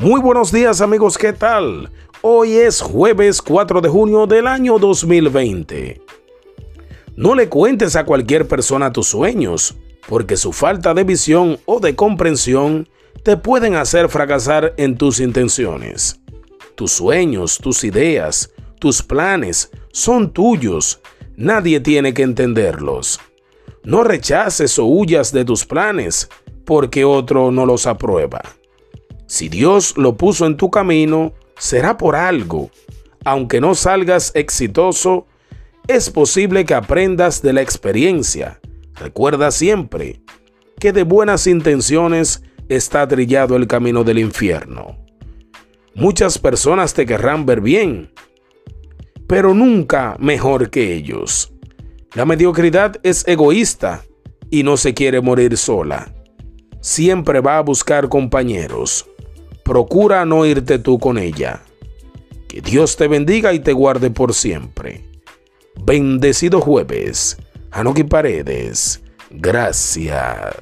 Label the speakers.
Speaker 1: Muy buenos días amigos, ¿qué tal? Hoy es jueves 4 de junio del año 2020. No le cuentes a cualquier persona tus sueños, porque su falta de visión o de comprensión te pueden hacer fracasar en tus intenciones. Tus sueños, tus ideas, tus planes son tuyos. Nadie tiene que entenderlos. No rechaces o huyas de tus planes porque otro no los aprueba. Si Dios lo puso en tu camino, será por algo. Aunque no salgas exitoso, es posible que aprendas de la experiencia. Recuerda siempre que de buenas intenciones está trillado el camino del infierno. Muchas personas te querrán ver bien, pero nunca mejor que ellos. La mediocridad es egoísta y no se quiere morir sola. Siempre va a buscar compañeros procura no irte tú con ella. Que Dios te bendiga y te guarde por siempre. Bendecido jueves. Anoki Paredes. Gracias.